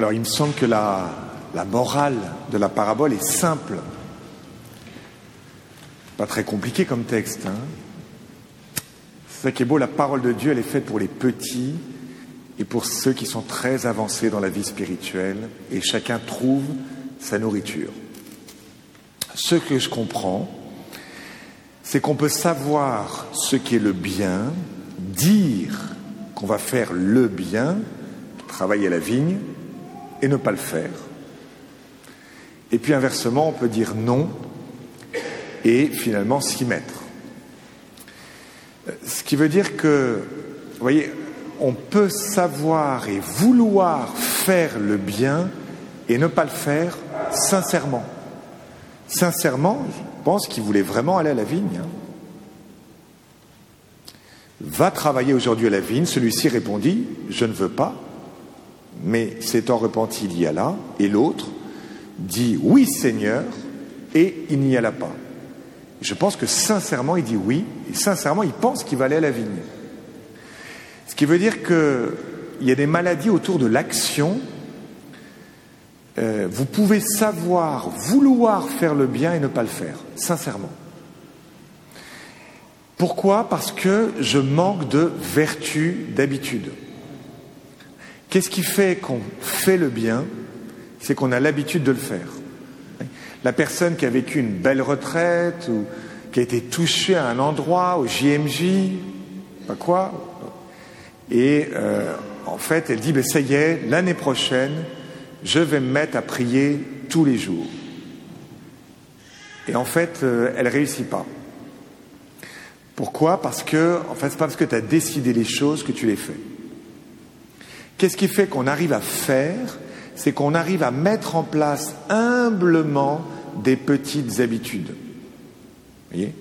Alors il me semble que la, morale de la parabole est simple. Pas très compliqué comme texte. Hein c'est ça qui est beau, la parole de Dieu, elle est faite pour les petits et pour ceux qui sont très avancés dans la vie spirituelle, et chacun trouve sa nourriture. Ce que je comprends, c'est qu'on peut savoir ce qui est le bien, dire qu'on va faire le bien, travailler à la vigne, et ne pas le faire. Et puis inversement, on peut dire non et finalement s'y mettre. Ce qui veut dire que, vous voyez, on peut savoir et vouloir faire le bien et ne pas le faire sincèrement. Sincèrement, je pense qu'il voulait vraiment aller à la vigne. Hein. Va travailler aujourd'hui à la vigne. Celui-ci répondit, je ne veux pas, mais s'étant repenti, il y alla. Et l'autre dit, oui Seigneur, et il n'y alla pas. Je pense que sincèrement, il dit oui, et sincèrement, il pense qu'il va aller à la vigne. Ce qui veut dire qu'il y a des maladies autour de l'action. Euh, vous pouvez savoir, vouloir faire le bien et ne pas le faire, sincèrement. Pourquoi? Parce que je manque de vertu d'habitude. Qu'est-ce qui fait qu'on fait le bien? C'est qu'on a l'habitude de le faire. La personne qui a vécu une belle retraite ou qui a été touchée à un endroit, au JMJ, pas quoi, et euh, en fait, elle dit, ben, ça y est, l'année prochaine, je vais me mettre à prier tous les jours. Et en fait, euh, elle réussit pas. Pourquoi? Parce que, en fait, c'est pas parce que tu as décidé les choses que tu les fais. Qu'est-ce qui fait qu'on arrive à faire? C'est qu'on arrive à mettre en place humblement des petites habitudes. voyez?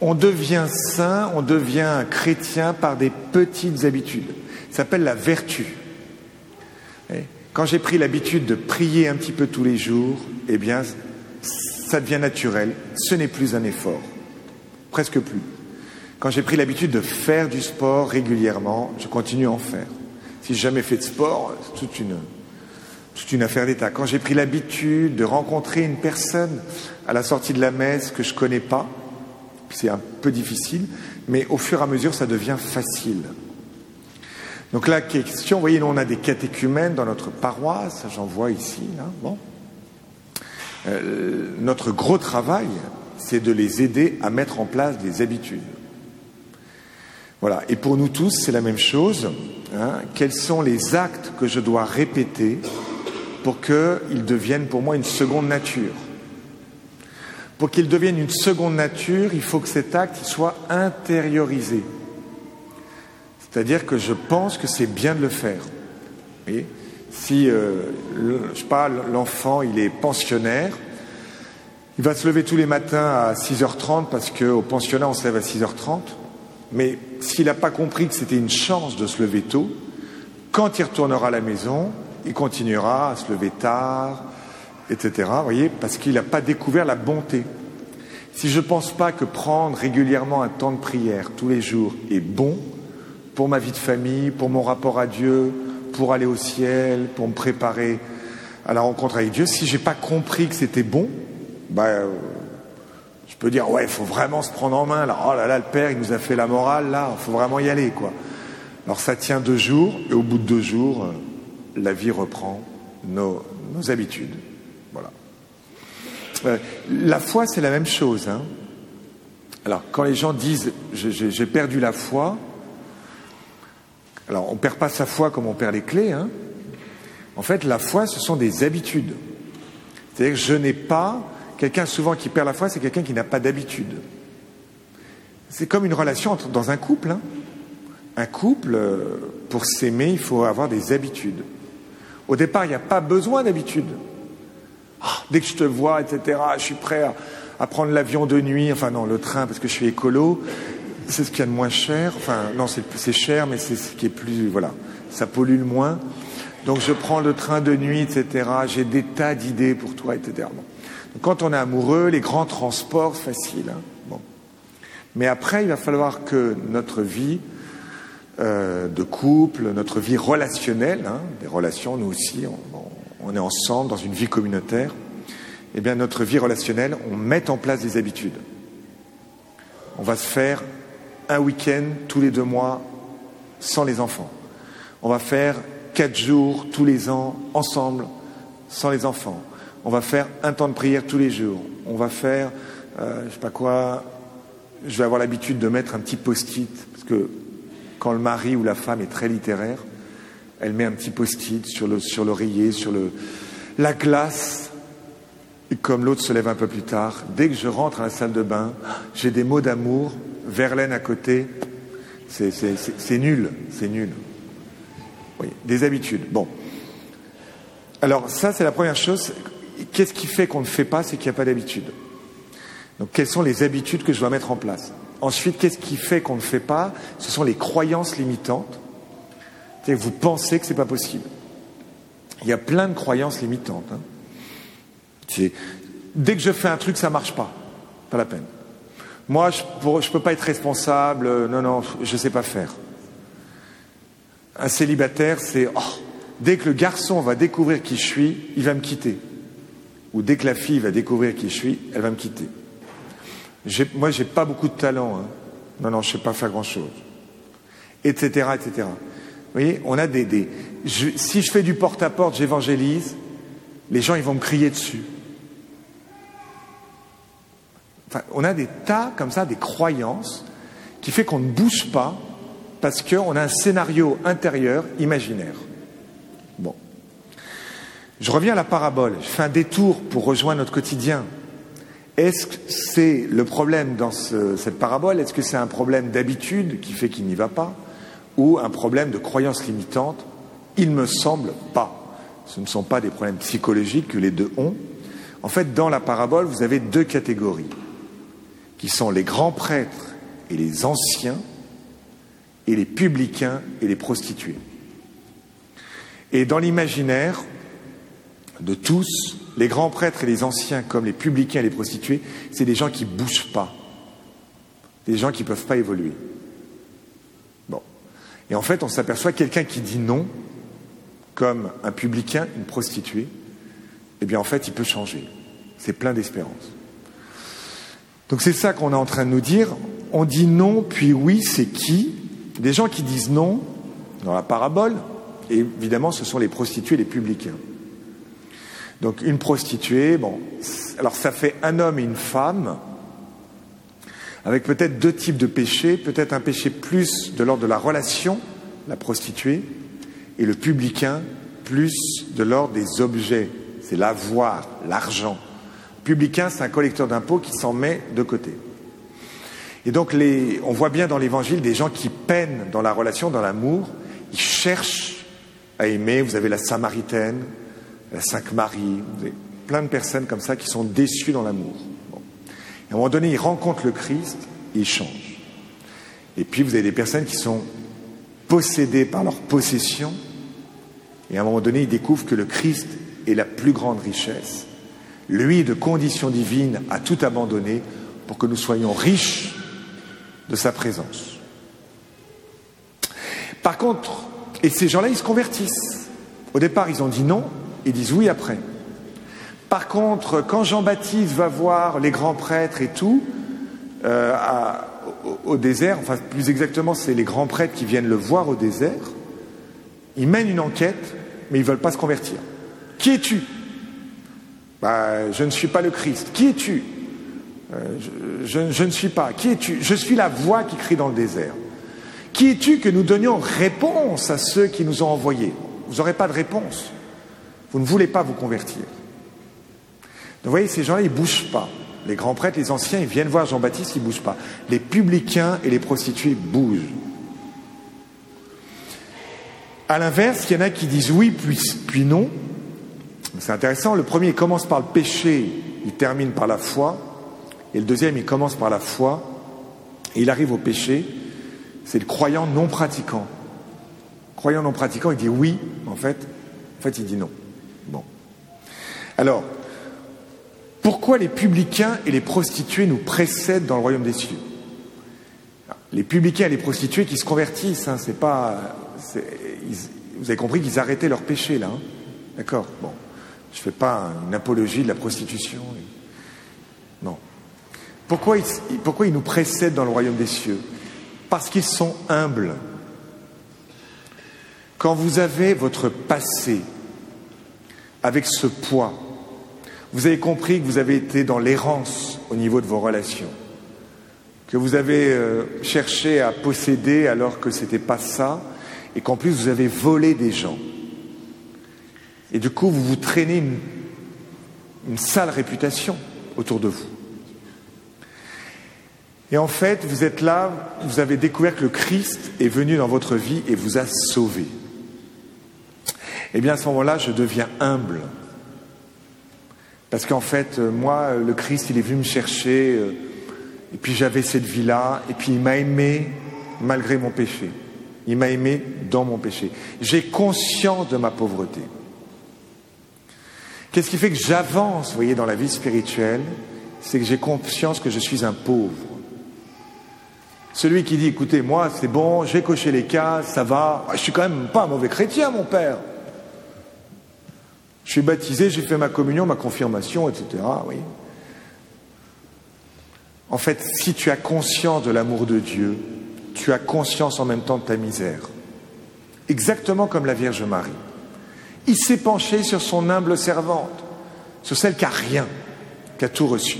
On devient saint, on devient chrétien par des petites habitudes. Ça s'appelle la vertu. Quand j'ai pris l'habitude de prier un petit peu tous les jours, eh bien, ça devient naturel. Ce n'est plus un effort. Presque plus. Quand j'ai pris l'habitude de faire du sport régulièrement, je continue à en faire. Si j'ai jamais fait de sport, c'est toute une, affaire d'État. Quand j'ai pris l'habitude de rencontrer une personne à la sortie de la messe que je connais pas, c'est un peu difficile, mais au fur et à mesure, ça devient facile. Donc la question, vous voyez, nous on a des catéchumènes dans notre paroisse, j'en vois ici, bon. Euh, notre gros travail, c'est de les aider à mettre en place des habitudes. Voilà. Et pour nous tous, c'est la même chose. Hein. Quels sont les actes que je dois répéter pour qu'ils deviennent pour moi une seconde nature? Pour qu'ils deviennent une seconde nature, il faut que cet acte soit intériorisé. C'est-à-dire que je pense que c'est bien de le faire. Si, euh, je sais l'enfant, il est pensionnaire, il va se lever tous les matins à 6h30 parce qu'au pensionnat, on se lève à 6h30. Mais s'il n'a pas compris que c'était une chance de se lever tôt, quand il retournera à la maison, il continuera à se lever tard, etc. Voyez, parce qu'il n'a pas découvert la bonté. Si je ne pense pas que prendre régulièrement un temps de prière tous les jours est bon pour ma vie de famille, pour mon rapport à Dieu, pour aller au ciel, pour me préparer à la rencontre avec Dieu, si j'ai pas compris que c'était bon, ben, je peux dire, ouais, il faut vraiment se prendre en main. Là. Oh là là, le père, il nous a fait la morale, là, il faut vraiment y aller, quoi. Alors ça tient deux jours, et au bout de deux jours, euh, la vie reprend nos, habitudes. Voilà. Euh, la foi, c'est la même chose. Hein. Alors, quand les gens disent, j'ai perdu la foi, alors on ne perd pas sa foi comme on perd les clés. Hein. En fait, la foi, ce sont des habitudes. C'est-à-dire que je n'ai pas Quelqu'un souvent qui perd la foi, c'est quelqu'un qui n'a pas d'habitude. C'est comme une relation dans un couple. Hein. Un couple, euh, pour s'aimer, il faut avoir des habitudes. Au départ, il n'y a pas besoin d'habitude. Ah, dès que je te vois, etc., je suis prêt à, prendre l'avion de nuit, enfin non, le train parce que je suis écolo. C'est ce qu'il y a de moins cher. Enfin, non, c'est cher, mais c'est ce qui est plus, voilà, ça pollue le moins. Donc je prends le train de nuit, etc. J'ai des tas d'idées pour toi, etc. Quand on est amoureux, les grands transports, faciles. Hein. bon. Mais après, il va falloir que notre vie euh, de couple, notre vie relationnelle, hein, des relations, nous aussi, on, on, est ensemble dans une vie communautaire, eh bien notre vie relationnelle, on met en place des habitudes. On va se faire un week-end tous les deux mois sans les enfants. On va faire quatre jours tous les ans ensemble sans les enfants. On va faire un temps de prière tous les jours. On va faire, euh, je sais pas quoi, je vais avoir l'habitude de mettre un petit post-it, parce que quand le mari ou la femme est très littéraire, elle met un petit post-it sur le sur l'oreiller, sur la glace. Et comme l'autre se lève un peu plus tard, dès que je rentre à la salle de bain, j'ai des mots d'amour, Verlaine à côté, c'est nul, c'est nul. Oui, des habitudes. Bon. Alors ça, c'est la première chose. Qu'est-ce qui fait qu'on ne fait pas C'est qu'il n'y a pas d'habitude. Donc quelles sont les habitudes que je dois mettre en place? Ensuite, qu'est-ce qui fait qu'on ne fait pas? Ce sont les croyances limitantes. Vous pensez que ce n'est pas possible. Il y a plein de croyances limitantes. Hein. Dès que je fais un truc, ça ne marche pas. Pas la peine. Moi, je ne peux pas être responsable. Euh, non, non, je ne sais pas faire. Un célibataire, c'est oh, dès que le garçon va découvrir qui je suis, il va me quitter. Ou dès que la fille va découvrir qui je suis, elle va me quitter. Moi, j'ai pas beaucoup de talent. Hein. Non, non, je sais pas faire grand-chose. Etc., etc. Vous voyez, on a des... si je fais du porte-à-porte, j'évangélise, les gens, ils vont me crier dessus. On a des tas comme ça, des croyances, qui fait qu'on ne bouge pas parce qu'on a un scénario intérieur imaginaire. Bon. Je reviens à la parabole. Je fais un détour pour rejoindre notre quotidien. Est-ce que c'est le problème dans cette parabole? Est-ce que c'est un problème d'habitude qui fait qu'il n'y va pas? Ou un problème de croyance limitante? Il ne me semble pas. Ce ne sont pas des problèmes psychologiques que les deux ont. En fait, dans la parabole, vous avez deux catégories, qui sont les grands prêtres et les anciens, et les publicains et les prostituées. Et dans l'imaginaire de tous, les grands prêtres et les anciens, comme les publicains et les prostituées, c'est des gens qui ne bougent pas, des gens qui ne peuvent pas évoluer. Bon. Et en fait, on s'aperçoit quelqu'un qui dit non, comme un publicain, une prostituée, eh bien en fait, il peut changer. C'est plein d'espérance. Donc c'est ça qu'on est en train de nous dire. On dit non, puis oui, c'est qui? Des gens qui disent non, dans la parabole, et évidemment, ce sont les prostituées, les publicains. Donc une prostituée, bon, alors ça fait un homme et une femme, avec peut-être deux types de péchés, peut-être un péché plus de l'ordre de la relation, la prostituée, et le publicain plus de l'ordre des objets, c'est l'avoir, l'argent. Publicain, c'est un collecteur d'impôts qui s'en met de côté. Et donc on voit bien dans l'évangile des gens qui peinent dans la relation, dans l'amour, ils cherchent à aimer. Vous avez la Samaritaine, la Sainte Marie, vous avez plein de personnes comme ça qui sont déçues dans l'amour. à un moment donné, ils rencontrent le Christ ils changent. Et puis vous avez des personnes qui sont possédées par leur possession, et à un moment donné, ils découvrent que le Christ est la plus grande richesse. Lui, de condition divine, a tout abandonné pour que nous soyons riches de sa présence. Par contre, et ces gens-là, ils se convertissent. Au départ, ils ont dit non, ils disent oui après. Par contre, quand Jean-Baptiste va voir les grands prêtres et tout, euh, au, désert, enfin plus exactement, c'est les grands prêtres qui viennent le voir au désert, ils mènent une enquête, mais ils ne veulent pas se convertir. Qui es-tu? Bah, Je ne suis pas le Christ. Qui es-tu? Euh, je, je ne suis pas. Qui es-tu? Je suis la voix qui crie dans le désert. Qui es-tu que nous donnions réponse à ceux qui nous ont envoyés? Vous n'aurez pas de réponse. Vous ne voulez pas vous convertir. Donc vous voyez, ces gens-là, ils ne bougent pas. Les grands prêtres, les anciens, ils viennent voir Jean-Baptiste, ils ne bougent pas. Les publicains et les prostituées bougent. À l'inverse, il y en a qui disent oui, puis, puis non. C'est intéressant. Le premier commence par le péché, il termine par la foi. Et le deuxième, il commence par la foi et il arrive au péché. C'est le croyant non pratiquant. Croyant non pratiquant, il dit oui, en fait, en fait, il dit non. Alors, pourquoi les publicains et les prostituées nous précèdent dans le royaume des cieux? Les publicains et les prostituées qui se convertissent. Hein, c'est pas, vous avez compris qu'ils arrêtaient leur péché là. Hein. D'accord? Bon, je fais pas une apologie de la prostitution. Non. Pourquoi ils nous précèdent dans le royaume des cieux? Parce qu'ils sont humbles. Quand vous avez votre passé avec ce poids, vous avez compris que vous avez été dans l'errance au niveau de vos relations, que vous avez euh, cherché à posséder alors que ce n'était pas ça, et qu'en plus vous avez volé des gens. Et du coup, vous vous traînez une, une sale réputation autour de vous. Et en fait, vous êtes là, vous avez découvert que le Christ est venu dans votre vie et vous a sauvé. Eh bien, à ce moment-là, je deviens humble. Parce qu'en fait, euh, moi, le Christ, il est venu me chercher, euh, et puis j'avais cette vie-là, et puis il m'a aimé malgré mon péché. Il m'a aimé dans mon péché. J'ai conscience de ma pauvreté. Qu'est-ce qui fait que j'avance, vous voyez, dans la vie spirituelle? C'est que j'ai conscience que je suis un pauvre. Celui qui dit, écoutez, moi, c'est bon, j'ai coché les cases, ça va. Je suis quand même pas un mauvais chrétien, mon père. Je suis baptisé, j'ai fait ma communion, ma confirmation, etc. Oui. En fait, si tu as conscience de l'amour de Dieu, tu as conscience en même temps de ta misère. Exactement comme la Vierge Marie. Il s'est penché sur son humble servante, sur celle qui a rien, qui a tout reçu.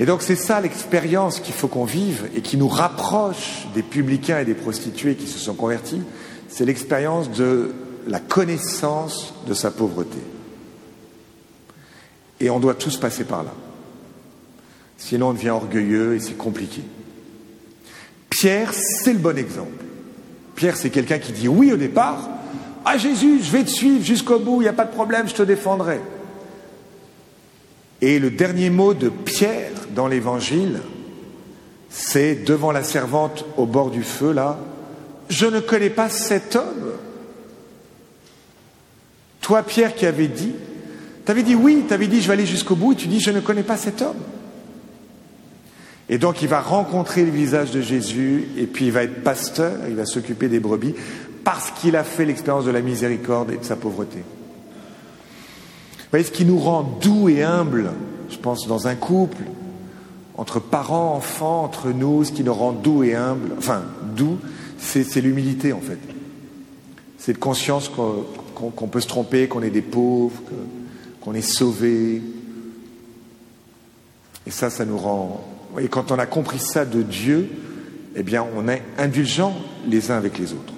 Et donc c'est ça l'expérience qu'il faut qu'on vive et qui nous rapproche des publicains et des prostituées qui se sont convertis. C'est l'expérience de la connaissance de sa pauvreté. Et on doit tous passer par là. Sinon on devient orgueilleux et c'est compliqué. Pierre, c'est le bon exemple. Pierre, c'est quelqu'un qui dit oui au départ. Ah Jésus, je vais te suivre jusqu'au bout, il n'y a pas de problème, je te défendrai. Et le dernier mot de Pierre dans l'évangile, c'est devant la servante au bord du feu, là, je ne connais pas cet homme. Toi, Pierre, qui avais dit, tu avais dit oui, tu avais dit je vais aller jusqu'au bout, et tu dis je ne connais pas cet homme. Et donc il va rencontrer le visage de Jésus, et puis il va être pasteur, il va s'occuper des brebis, parce qu'il a fait l'expérience de la miséricorde et de sa pauvreté. Vous voyez, ce qui nous rend doux et humbles, je pense, dans un couple, entre parents, enfants, entre nous, ce qui nous rend doux et humbles, enfin, doux, c'est l'humilité en fait. C'est de conscience qu'on qu'on peut se tromper, qu'on est des pauvres, qu'on est sauvés. Et ça, ça nous rend. Et quand on a compris ça de Dieu, eh bien, on est indulgents les uns avec les autres.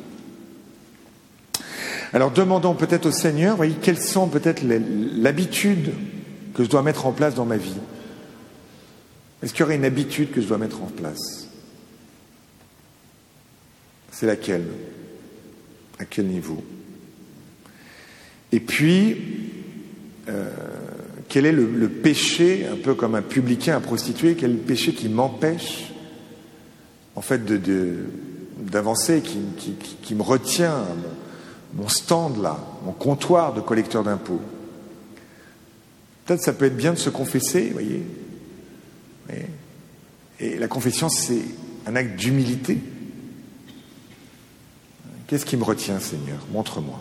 Alors, demandons peut-être au Seigneur, voyez, quelles sont peut-être l'habitude que je dois mettre en place dans ma vie? Est-ce qu'il y aurait une habitude que je dois mettre en place? C'est laquelle? À quel niveau? Et puis, euh, quel est le, péché, un peu comme un publicain, un prostitué, quel est le péché qui m'empêche, en fait, d'avancer, qui, me retient mon, stand là, mon comptoir de collecteur d'impôts? Peut-être ça peut être bien de se confesser, vous voyez. et la confession, c'est un acte d'humilité. Qu'est-ce qui me retient, Seigneur? Montre-moi.